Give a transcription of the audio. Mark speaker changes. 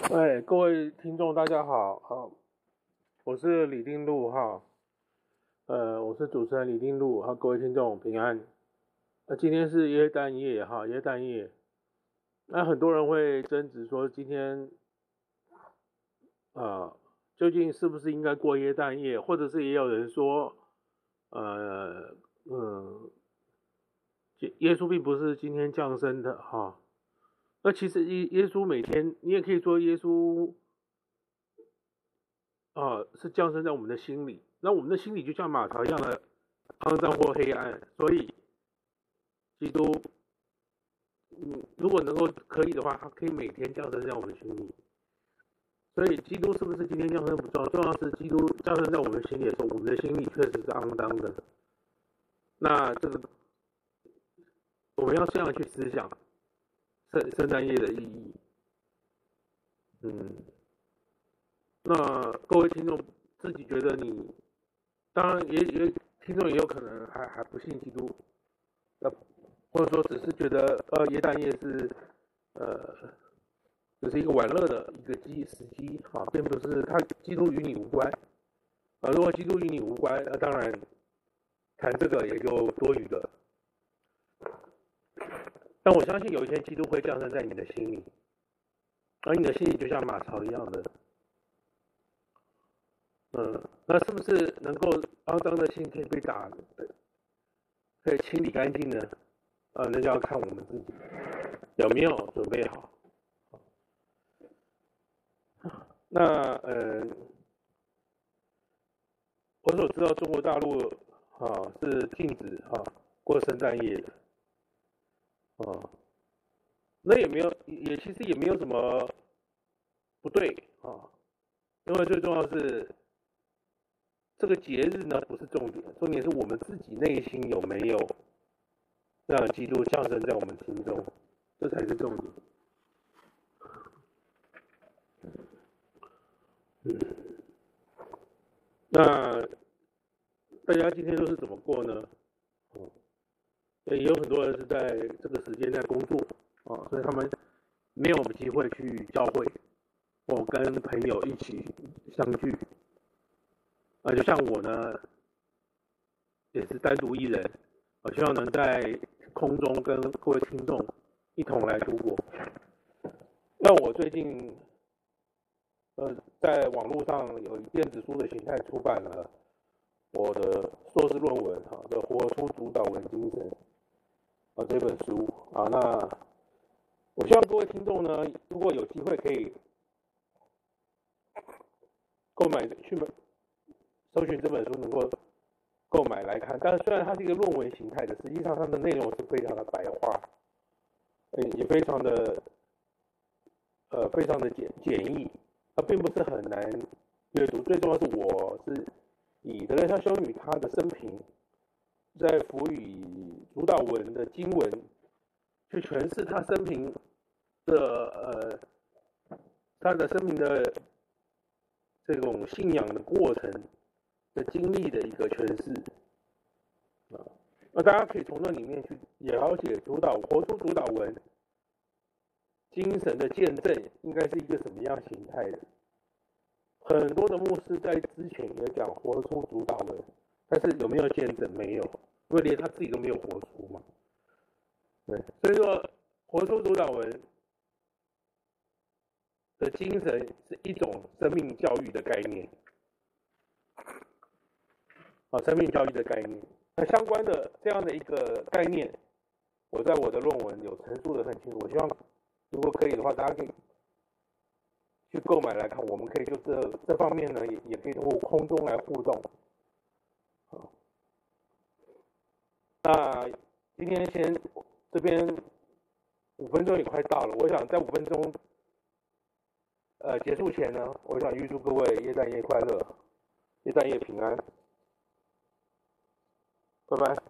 Speaker 1: 哎，各位听众，大家好，好，我是李定禄哈，呃，我是主持人李定禄，哈，各位听众平安。那今天是耶诞夜哈，耶诞夜，那很多人会争执说，今天啊、究竟是不是应该过耶诞夜，或者是也有人说，呃，嗯，耶稣并不是今天降生的哈。那其实耶耶稣每天，你也可以说耶稣啊是降生在我们的心里。那我们的心里就像马槽一样的肮脏或黑暗，所以基督，嗯，如果能够可以的话，他可以每天降生在我们的心里。所以基督是不是今天降生不重要，重要是基督降生在我们心里的时候，我们的心里确实是肮脏的。那这个我们要这样去思想。圣圣诞夜的意义，嗯，那各位听众自己觉得你，当然也也听众也有可能还还不信基督，呃，或者说只是觉得呃耶诞夜是呃，就是一个玩乐的一个机时机啊，并不是他基督与你无关啊。如果基督与你无关，那当然谈这个也就多余的。但我相信有一天基督会降生在你的心里，而你的心里就像马槽一样的，嗯，那是不是能够肮脏的心可以被打，可以清理干净呢？啊，那就要看我们自己有没有准备好。那嗯，我所知道中国大陆啊是禁止啊过圣诞夜的。啊，那也没有，也其实也没有什么不对啊，因为最重要是这个节日呢不是重点，重点是我们自己内心有没有让基督降生在我们心中，这才是重点。嗯，那大家今天都是怎么过呢？也有很多人是在这个时间在工作啊，所以他们没有机会去教会或跟朋友一起相聚啊。就像我呢，也是单独一人，我希望能在空中跟各位听众一同来度过。那我最近呃，在网络上有以电子书的形态出版了我的硕士论文哈，叫《活出主导文精神》。这本书啊，那我希望各位听众呢，如果有机会可以购买去买，搜寻这本书能够购买来看。但是虽然它是一个论文形态的，实际上它的内容是非常的白话，嗯，也非常的呃，非常的简简易，它并不是很难阅读。最重要是，我是以德蕾莎修女她的生平。在辅以主导文的经文，去诠释他生平的呃，他的生命的这种信仰的过程的经历的一个诠释啊，那大家可以从那里面去了解主导活出主导文精神的见证应该是一个什么样形态的。很多的牧师在之前也讲活出主导文。但是有没有见证？没有，因为连他自己都没有活出嘛。对，所以说活出主导文的精神是一种生命教育的概念，啊，生命教育的概念。那相关的这样的一个概念，我在我的论文有陈述的很清楚。我希望如果可以的话，大家可以去购买来看。我们可以就这这方面呢，也也可以通过空中来互动。那今天先这边五分钟也快到了，我想在五分钟呃结束前呢，我想预祝各位耶诞夜快乐，耶诞夜平安，拜拜。